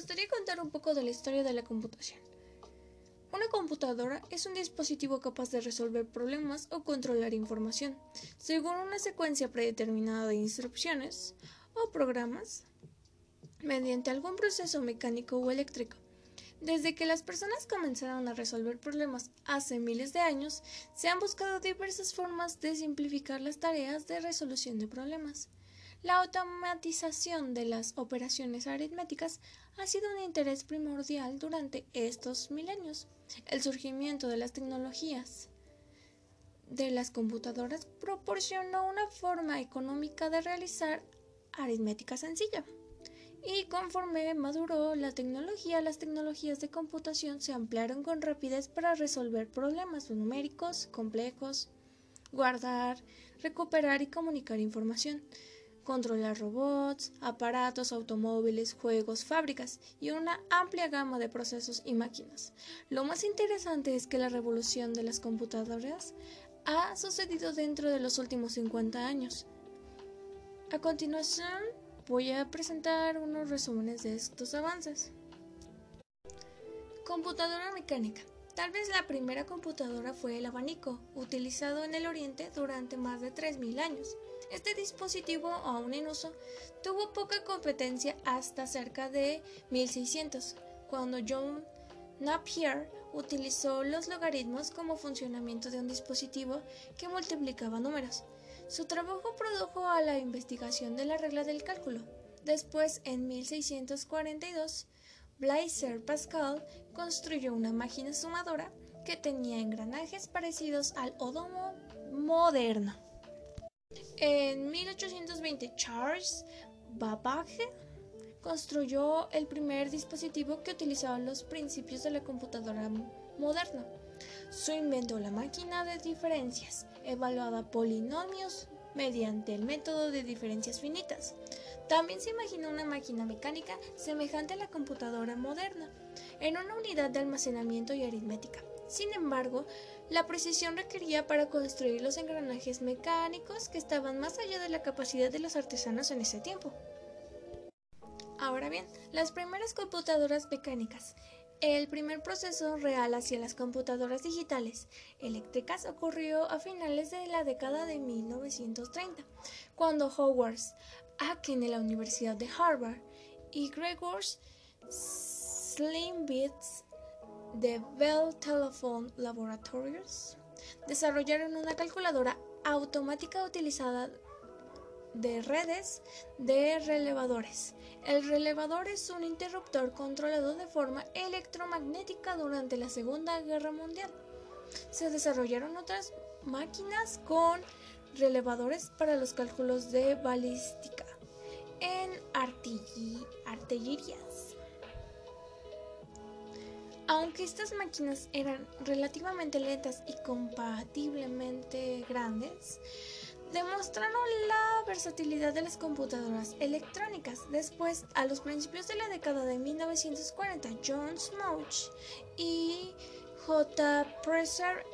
gustaría contar un poco de la historia de la computación. Una computadora es un dispositivo capaz de resolver problemas o controlar información, según una secuencia predeterminada de instrucciones o programas, mediante algún proceso mecánico o eléctrico. Desde que las personas comenzaron a resolver problemas hace miles de años, se han buscado diversas formas de simplificar las tareas de resolución de problemas. La automatización de las operaciones aritméticas ha sido un interés primordial durante estos milenios. El surgimiento de las tecnologías de las computadoras proporcionó una forma económica de realizar aritmética sencilla. Y conforme maduró la tecnología, las tecnologías de computación se ampliaron con rapidez para resolver problemas numéricos complejos, guardar, recuperar y comunicar información controlar robots, aparatos, automóviles, juegos, fábricas y una amplia gama de procesos y máquinas. Lo más interesante es que la revolución de las computadoras ha sucedido dentro de los últimos 50 años. A continuación voy a presentar unos resúmenes de estos avances. Computadora mecánica. Tal vez la primera computadora fue el abanico, utilizado en el Oriente durante más de 3.000 años. Este dispositivo, aún en uso, tuvo poca competencia hasta cerca de 1600, cuando John Napier utilizó los logaritmos como funcionamiento de un dispositivo que multiplicaba números. Su trabajo produjo a la investigación de la regla del cálculo. Después, en 1642, Blaise Pascal construyó una máquina sumadora que tenía engranajes parecidos al odomo moderno. En 1820, Charles Babbage construyó el primer dispositivo que utilizaba los principios de la computadora moderna. Su invento, la máquina de diferencias, evaluaba polinomios mediante el método de diferencias finitas. También se imaginó una máquina mecánica semejante a la computadora moderna, en una unidad de almacenamiento y aritmética. Sin embargo, la precisión requería para construir los engranajes mecánicos que estaban más allá de la capacidad de los artesanos en ese tiempo. Ahora bien, las primeras computadoras mecánicas. El primer proceso real hacia las computadoras digitales eléctricas ocurrió a finales de la década de 1930, cuando Howard Aken de la Universidad de Harvard y Gregor Slimbitz de Bell Telephone Laboratories desarrollaron una calculadora automática utilizada de redes de relevadores. El relevador es un interruptor controlado de forma electromagnética durante la Segunda Guerra Mundial. Se desarrollaron otras máquinas con relevadores para los cálculos de balística en artillerías. Aunque estas máquinas eran relativamente lentas y compatiblemente grandes, demostraron la versatilidad de las computadoras electrónicas. Después, a los principios de la década de 1940, John Smoch y J. Presser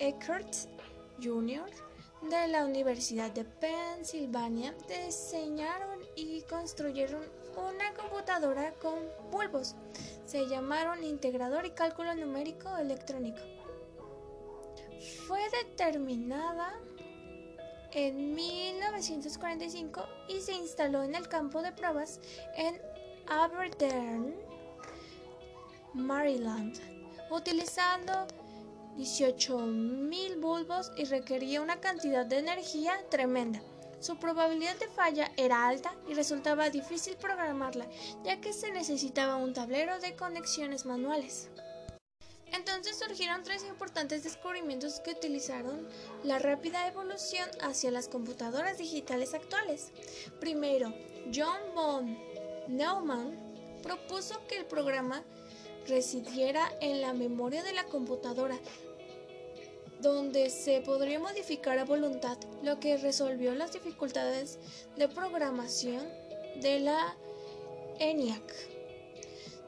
Eckert Jr. de la Universidad de Pennsylvania diseñaron y construyeron una computadora con bulbos se llamaron integrador y cálculo numérico electrónico. Fue determinada en 1945 y se instaló en el campo de pruebas en Aberdeen, Maryland, utilizando 18.000 bulbos y requería una cantidad de energía tremenda. Su probabilidad de falla era alta y resultaba difícil programarla, ya que se necesitaba un tablero de conexiones manuales. Entonces surgieron tres importantes descubrimientos que utilizaron la rápida evolución hacia las computadoras digitales actuales. Primero, John von Neumann propuso que el programa residiera en la memoria de la computadora, donde se podría modificar a voluntad, lo que resolvió las dificultades de programación de la ENIAC.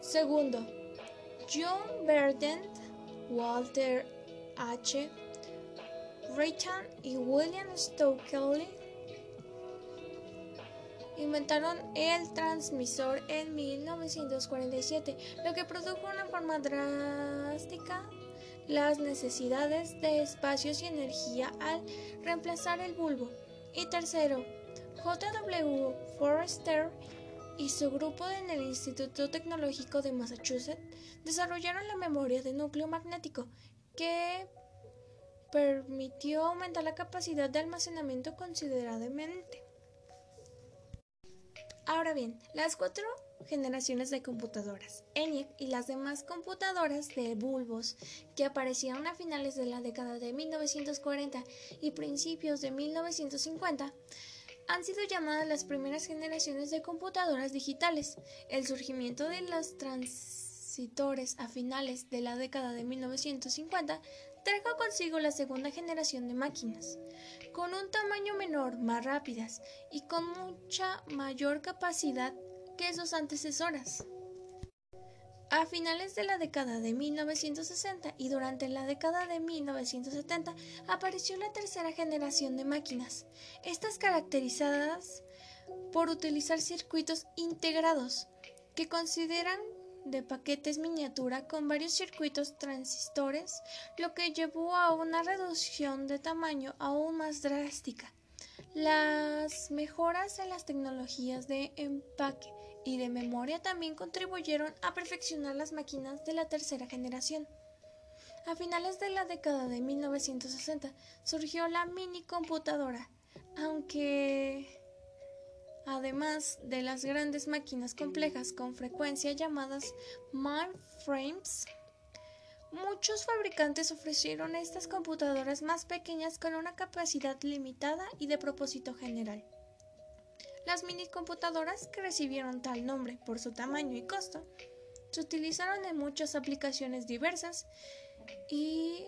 Segundo, John Verdent, Walter H. Reitan y William Stokely inventaron el transmisor en 1947, lo que produjo una forma drástica las necesidades de espacios y energía al reemplazar el bulbo. Y tercero, J.W. Forrester y su grupo en el Instituto Tecnológico de Massachusetts desarrollaron la memoria de núcleo magnético que permitió aumentar la capacidad de almacenamiento considerablemente. Ahora bien, las cuatro generaciones de computadoras, ENIAC y las demás computadoras de bulbos que aparecieron a finales de la década de 1940 y principios de 1950, han sido llamadas las primeras generaciones de computadoras digitales. El surgimiento de los transitores a finales de la década de 1950 trajo consigo la segunda generación de máquinas, con un tamaño menor, más rápidas y con mucha mayor capacidad que sus antecesoras. A finales de la década de 1960 y durante la década de 1970 apareció la tercera generación de máquinas, estas caracterizadas por utilizar circuitos integrados, que consideran de paquetes miniatura con varios circuitos transistores, lo que llevó a una reducción de tamaño aún más drástica. Las mejoras en las tecnologías de empaque y de memoria también contribuyeron a perfeccionar las máquinas de la tercera generación. A finales de la década de 1960 surgió la mini computadora, aunque además de las grandes máquinas complejas con frecuencia llamadas mindframes, muchos fabricantes ofrecieron estas computadoras más pequeñas con una capacidad limitada y de propósito general. Las minicomputadoras, que recibieron tal nombre por su tamaño y costo, se utilizaron en muchas aplicaciones diversas y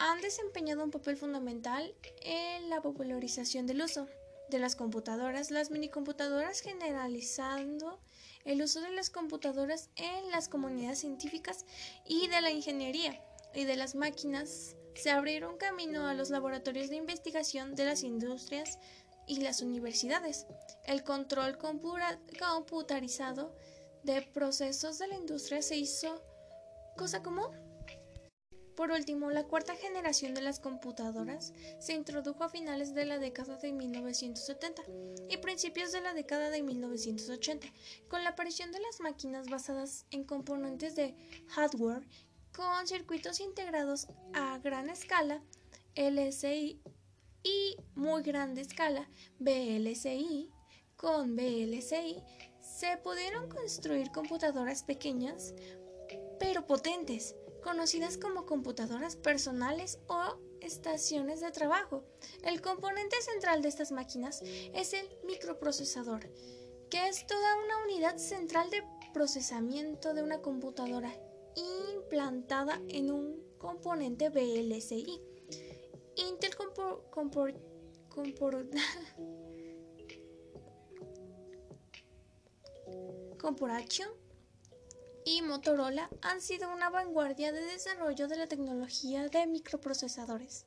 han desempeñado un papel fundamental en la popularización del uso de las computadoras, las minicomputadoras generalizando el uso de las computadoras en las comunidades científicas y de la ingeniería y de las máquinas. Se abrieron camino a los laboratorios de investigación de las industrias y las universidades. El control computarizado de procesos de la industria se hizo cosa común. Por último, la cuarta generación de las computadoras se introdujo a finales de la década de 1970 y principios de la década de 1980, con la aparición de las máquinas basadas en componentes de hardware con circuitos integrados a gran escala, LSI y muy grande escala BLCI con BLCI se pudieron construir computadoras pequeñas pero potentes, conocidas como computadoras personales o estaciones de trabajo. El componente central de estas máquinas es el microprocesador, que es toda una unidad central de procesamiento de una computadora implantada en un componente BLCI. Intel Corporation y Motorola han sido una vanguardia de desarrollo de la tecnología de microprocesadores.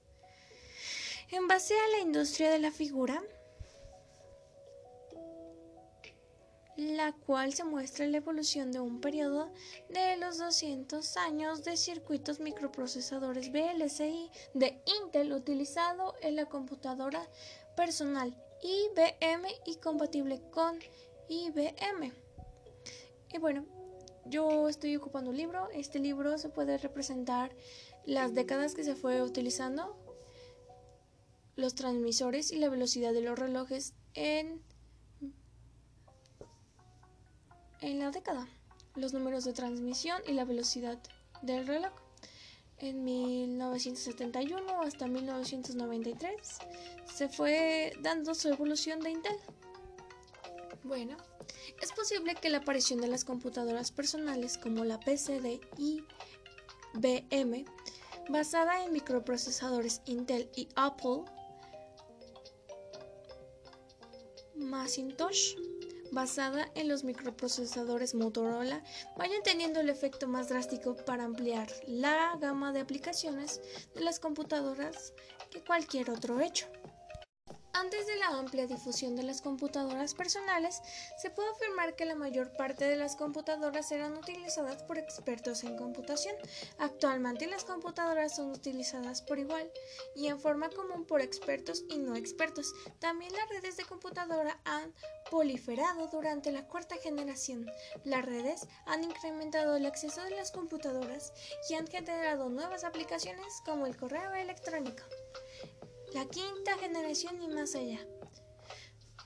En base a la industria de la figura, la cual se muestra la evolución de un periodo de los 200 años de circuitos microprocesadores VLSI de Intel utilizado en la computadora personal IBM y compatible con IBM. Y bueno, yo estoy ocupando un libro. Este libro se puede representar las décadas que se fue utilizando los transmisores y la velocidad de los relojes en en la década, los números de transmisión y la velocidad del reloj. En 1971 hasta 1993 se fue dando su evolución de Intel. Bueno, es posible que la aparición de las computadoras personales como la PC de IBM, basada en microprocesadores Intel y Apple, Macintosh, basada en los microprocesadores Motorola vayan teniendo el efecto más drástico para ampliar la gama de aplicaciones de las computadoras que cualquier otro hecho. Antes de la amplia difusión de las computadoras personales, se puede afirmar que la mayor parte de las computadoras eran utilizadas por expertos en computación. Actualmente las computadoras son utilizadas por igual y en forma común por expertos y no expertos. También las redes de computadora han proliferado durante la cuarta generación. Las redes han incrementado el acceso de las computadoras y han generado nuevas aplicaciones como el correo electrónico la quinta generación y más allá.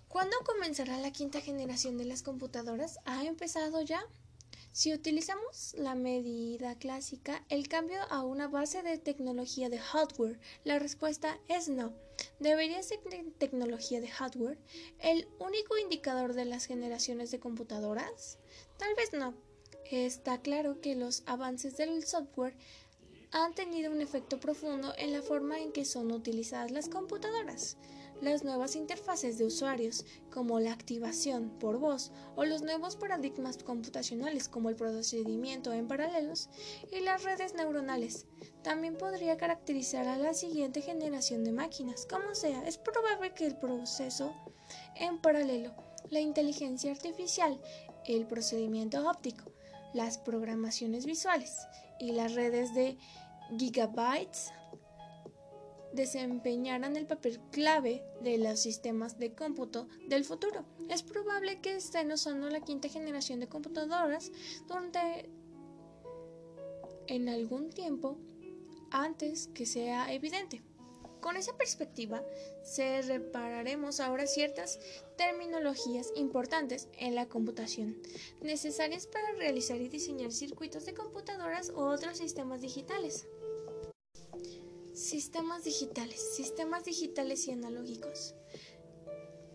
¿Cuándo comenzará la quinta generación de las computadoras? ¿Ha empezado ya? Si utilizamos la medida clásica, el cambio a una base de tecnología de hardware, la respuesta es no. ¿Debería ser tecnología de hardware el único indicador de las generaciones de computadoras? Tal vez no. Está claro que los avances del software han tenido un efecto profundo en la forma en que son utilizadas las computadoras. Las nuevas interfaces de usuarios, como la activación por voz, o los nuevos paradigmas computacionales, como el procedimiento en paralelos, y las redes neuronales, también podría caracterizar a la siguiente generación de máquinas. Como sea, es probable que el proceso en paralelo, la inteligencia artificial, el procedimiento óptico, las programaciones visuales y las redes de gigabytes desempeñarán el papel clave de los sistemas de cómputo del futuro. Es probable que estén usando la quinta generación de computadoras donde en algún tiempo antes que sea evidente. Con esa perspectiva, se repararemos ahora ciertas terminologías importantes en la computación, necesarias para realizar y diseñar circuitos de computadoras u otros sistemas digitales. Sistemas digitales, sistemas digitales y analógicos.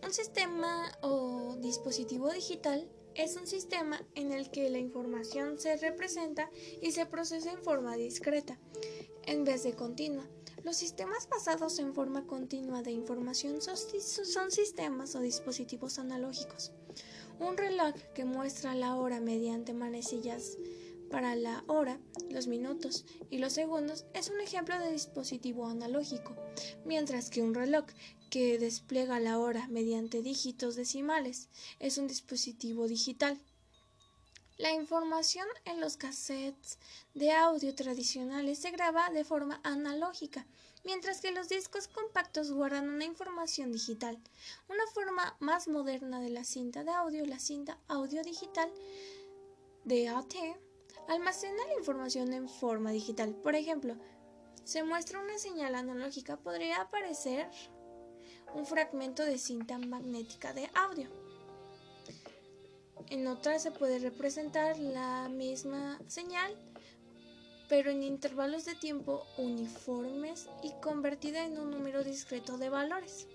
Un sistema o dispositivo digital es un sistema en el que la información se representa y se procesa en forma discreta, en vez de continua. Los sistemas basados en forma continua de información son sistemas o dispositivos analógicos. Un reloj que muestra la hora mediante manecillas para la hora, los minutos y los segundos es un ejemplo de dispositivo analógico, mientras que un reloj que despliega la hora mediante dígitos decimales es un dispositivo digital. La información en los cassettes de audio tradicionales se graba de forma analógica, mientras que los discos compactos guardan una información digital. Una forma más moderna de la cinta de audio, la cinta audio digital DAT, almacena la información en forma digital. Por ejemplo, se muestra una señal analógica, podría aparecer un fragmento de cinta magnética de audio. En otra se puede representar la misma señal, pero en intervalos de tiempo uniformes y convertida en un número discreto de valores.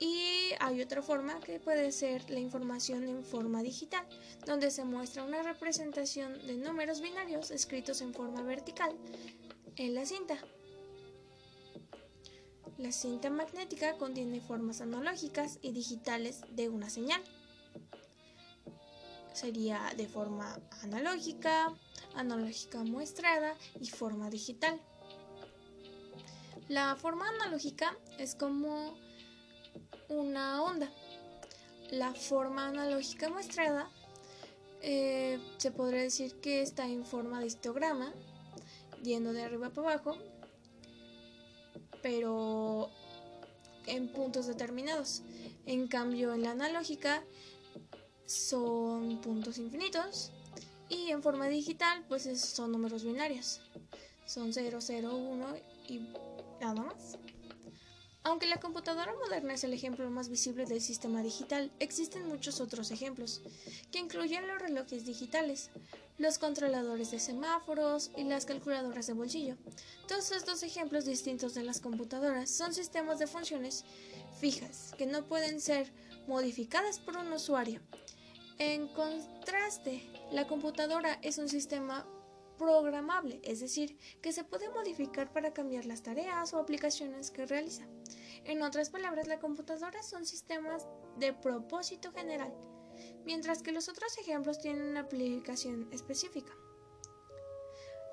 Y hay otra forma que puede ser la información en forma digital, donde se muestra una representación de números binarios escritos en forma vertical en la cinta. La cinta magnética contiene formas analógicas y digitales de una señal. Sería de forma analógica, analógica muestrada y forma digital. La forma analógica es como una onda. La forma analógica muestrada eh, se podría decir que está en forma de histograma, yendo de arriba para abajo, pero en puntos determinados. En cambio, en la analógica son puntos infinitos y en forma digital pues son números binarios. Son 0, 0, 1 y nada más. Aunque la computadora moderna es el ejemplo más visible del sistema digital, existen muchos otros ejemplos, que incluyen los relojes digitales, los controladores de semáforos y las calculadoras de bolsillo. Todos estos ejemplos distintos de las computadoras son sistemas de funciones fijas que no pueden ser modificadas por un usuario. En contraste, la computadora es un sistema programable, es decir, que se puede modificar para cambiar las tareas o aplicaciones que realiza. En otras palabras, la computadora son sistemas de propósito general, mientras que los otros ejemplos tienen una aplicación específica.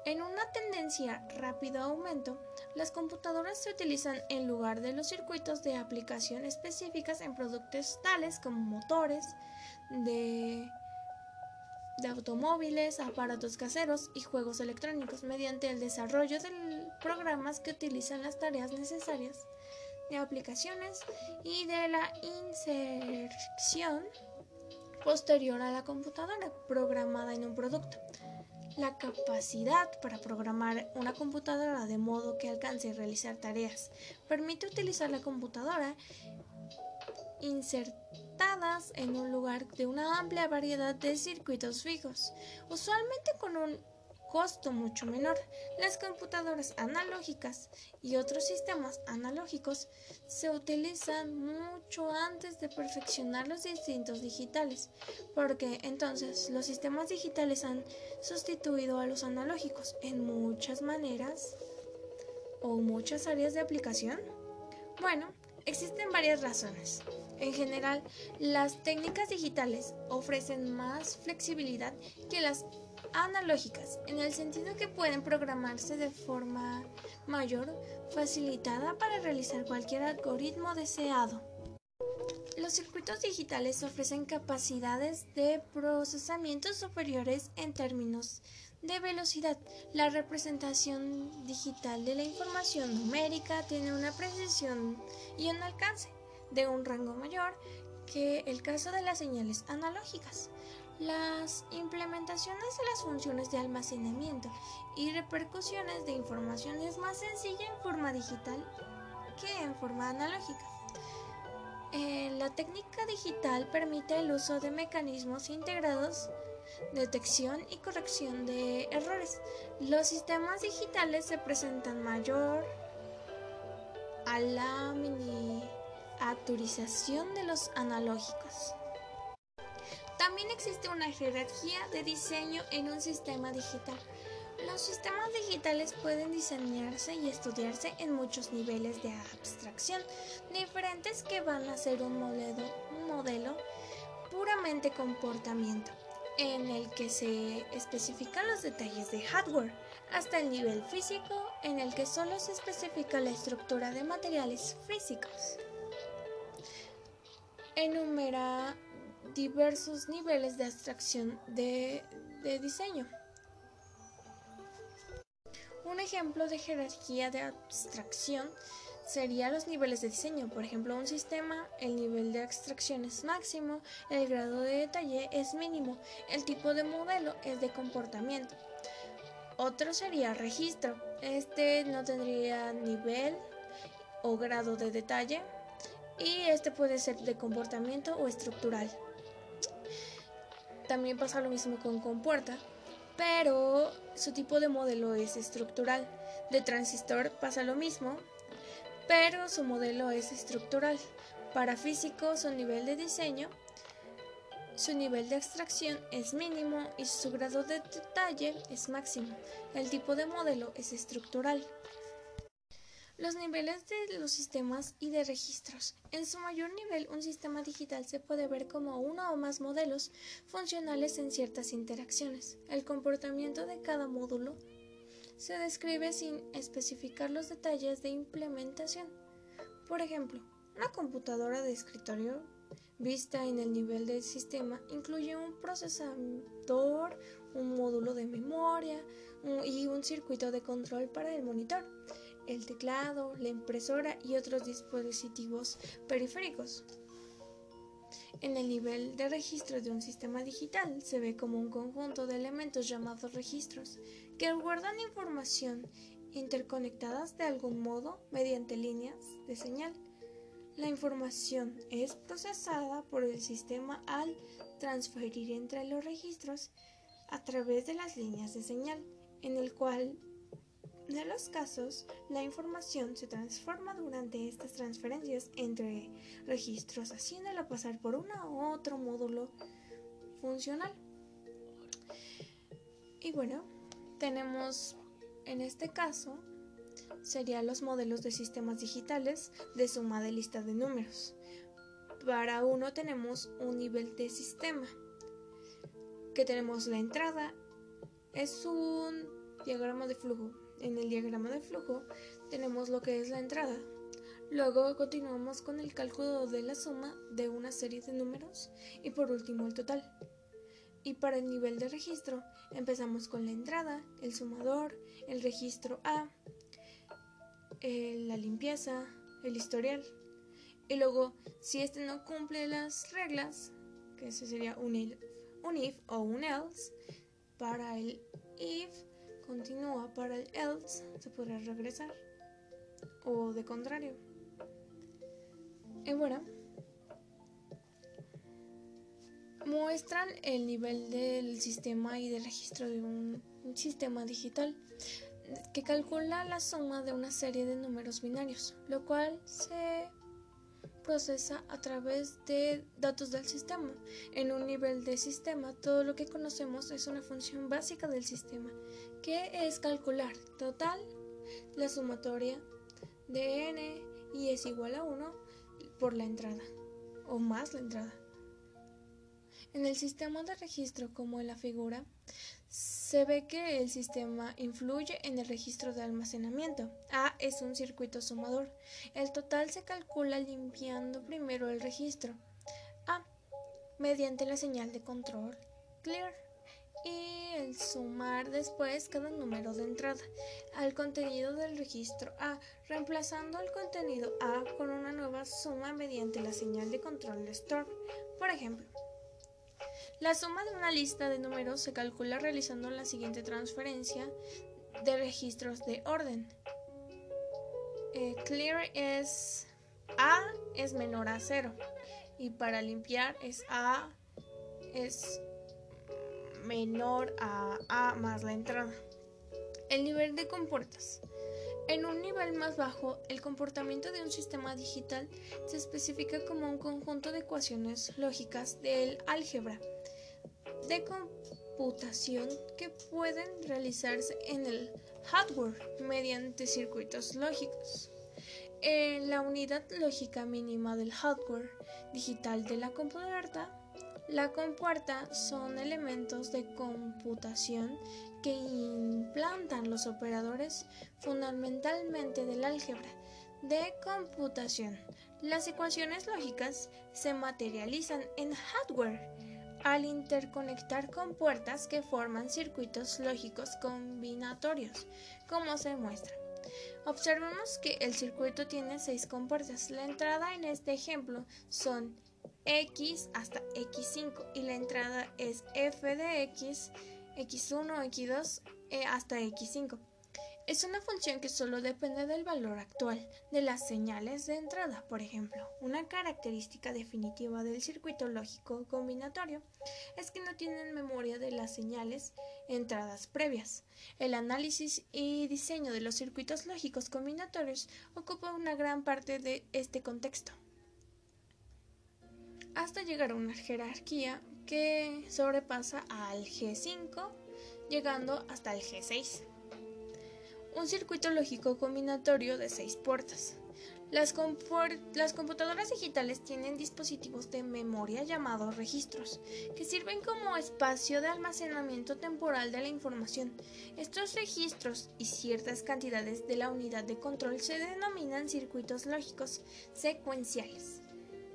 En una tendencia rápido aumento, Las computadoras se utilizan en lugar de los circuitos de aplicación específicas en productos tales como motores de automóviles, aparatos caseros y juegos electrónicos mediante el desarrollo de programas que utilizan las tareas necesarias de aplicaciones y de la inserción posterior a la computadora programada en un producto. La capacidad para programar una computadora de modo que alcance a realizar tareas permite utilizar la computadora insertadas en un lugar de una amplia variedad de circuitos fijos, usualmente con un costo mucho menor. Las computadoras analógicas y otros sistemas analógicos se utilizan mucho antes de perfeccionar los distintos digitales, porque entonces los sistemas digitales han sustituido a los analógicos en muchas maneras o muchas áreas de aplicación. Bueno, existen varias razones. En general, las técnicas digitales ofrecen más flexibilidad que las analógicas, en el sentido que pueden programarse de forma mayor, facilitada para realizar cualquier algoritmo deseado. Los circuitos digitales ofrecen capacidades de procesamiento superiores en términos de velocidad. La representación digital de la información numérica tiene una precisión y un alcance de un rango mayor que el caso de las señales analógicas. Las implementaciones de las funciones de almacenamiento y repercusiones de información es más sencilla en forma digital que en forma analógica. Eh, la técnica digital permite el uso de mecanismos integrados, detección y corrección de errores. Los sistemas digitales se presentan mayor a la miniaturización de los analógicos. También existe una jerarquía de diseño en un sistema digital. Los sistemas digitales pueden diseñarse y estudiarse en muchos niveles de abstracción diferentes que van a ser un modelo, un modelo puramente comportamiento, en el que se especifican los detalles de hardware, hasta el nivel físico, en el que solo se especifica la estructura de materiales físicos. Enumera diversos niveles de abstracción de, diseño. Un ejemplo de jerarquía de abstracción sería los niveles de diseño. Por ejemplo, un sistema, el nivel de abstracción es máximo, el grado de detalle es mínimo, el tipo de modelo es de comportamiento. Otro sería registro. Este no tendría nivel o grado de detalle y este puede ser de comportamiento o estructural. También pasa lo mismo con compuerta, pero su tipo de modelo es estructural. De transistor pasa lo mismo, pero su modelo es estructural. Para físico, su nivel de diseño, su nivel de abstracción es mínimo y su grado de detalle es máximo. El tipo de modelo es estructural. Los niveles de los sistemas y de registros. En su mayor nivel, un sistema digital se puede ver como uno o más modelos funcionales en ciertas interacciones. El comportamiento de cada módulo se describe sin especificar los detalles de implementación. Por ejemplo, una computadora de escritorio vista en el nivel del sistema incluye un procesador, un módulo de memoria y un circuito de control para el monitor el teclado, la impresora y otros dispositivos periféricos. En el nivel de registro de un sistema digital se ve como un conjunto de elementos llamados registros que guardan información interconectadas de algún modo mediante líneas de señal. La información es procesada por el sistema al transferir entre los registros a través de las líneas de señal, en el cual de los casos, la información se transforma durante estas transferencias entre registros, haciéndola pasar por uno u otro módulo funcional. Y bueno, tenemos en este caso serían los modelos de sistemas digitales de suma de lista de números. Para uno tenemos un nivel de sistema, que tenemos la entrada, es un diagrama de flujo en el diagrama de flujo tenemos lo que es la entrada. Luego continuamos con el cálculo de la suma de una serie de números y por último el total. Y para el nivel de registro empezamos con la entrada, el sumador, el registro A, la limpieza, el historial. Y luego, si este no cumple las reglas, que ese sería un if, un if o un else, para el if continúa, para el else se podrá regresar o de contrario. Y bueno, muestran el nivel del sistema y de registro de un, sistema digital que calcula la suma de una serie de números binarios, lo cual se procesa a través de datos del sistema. En un nivel de sistema, todo lo que conocemos es una función básica del sistema, que es calcular total, la sumatoria de n y es igual a 1 por la entrada, o más la entrada. En el sistema de registro, como en la figura, se ve que el sistema influye en el registro de almacenamiento. A es un circuito sumador. El total se calcula limpiando primero el registro A mediante la señal de control clear y el sumar después cada número de entrada al contenido del registro A, reemplazando el contenido A con una nueva suma mediante la señal de control store. Por ejemplo, la suma de una lista de números se calcula realizando la siguiente transferencia de registros de orden. Eh, clear es A es menor a 0 y para limpiar es A es menor a A más la entrada. El nivel de compuertas. En un nivel más bajo, el comportamiento de un sistema digital se especifica como un conjunto de ecuaciones lógicas del álgebra de computación que pueden realizarse en el hardware mediante circuitos lógicos. En la unidad lógica mínima del hardware digital de la compuerta, la compuerta son elementos de computación que implantan los operadores fundamentalmente del álgebra de computación. Las ecuaciones lógicas se materializan en hardware al interconectar con puertas que forman circuitos lógicos combinatorios, como se muestra. Observemos que el circuito tiene seis compuertas. La entrada en este ejemplo son x hasta x5 y la entrada es f de x, x1, x2 eh, hasta x5. Es una función que solo depende del valor actual de las señales de entrada. Por ejemplo, una característica definitiva del circuito lógico combinatorio es que no tienen memoria de las señales entradas previas. El análisis y diseño de los circuitos lógicos combinatorios ocupa una gran parte de este contexto hasta llegar a una jerarquía que sobrepasa al G5, llegando hasta el G6 un circuito lógico combinatorio de seis puertas. Las, computadoras digitales tienen dispositivos de memoria llamados registros, que sirven como espacio de almacenamiento temporal de la información. Estos registros y ciertas cantidades de la unidad de control se denominan circuitos lógicos secuenciales.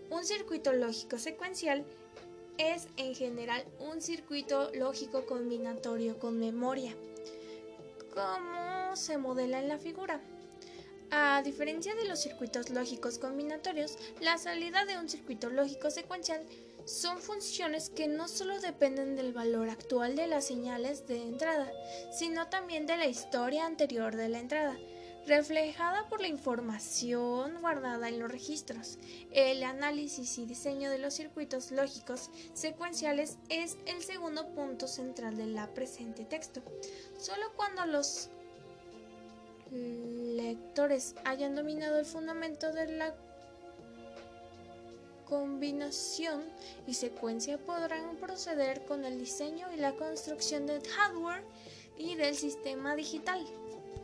Un circuito lógico secuencial es en general un circuito lógico combinatorio con memoria como se modela en la figura. A diferencia de los circuitos lógicos combinatorios, la salida de un circuito lógico secuencial son funciones que no solo dependen del valor actual de las señales de entrada, sino también de la historia anterior de la entrada reflejada por la información guardada en los registros. El análisis y diseño de los circuitos lógicos secuenciales es el segundo punto central de la presente texto. Solo cuando los lectores hayan dominado el fundamento de la combinación y secuencia podrán proceder con el diseño y la construcción del hardware y del sistema digital.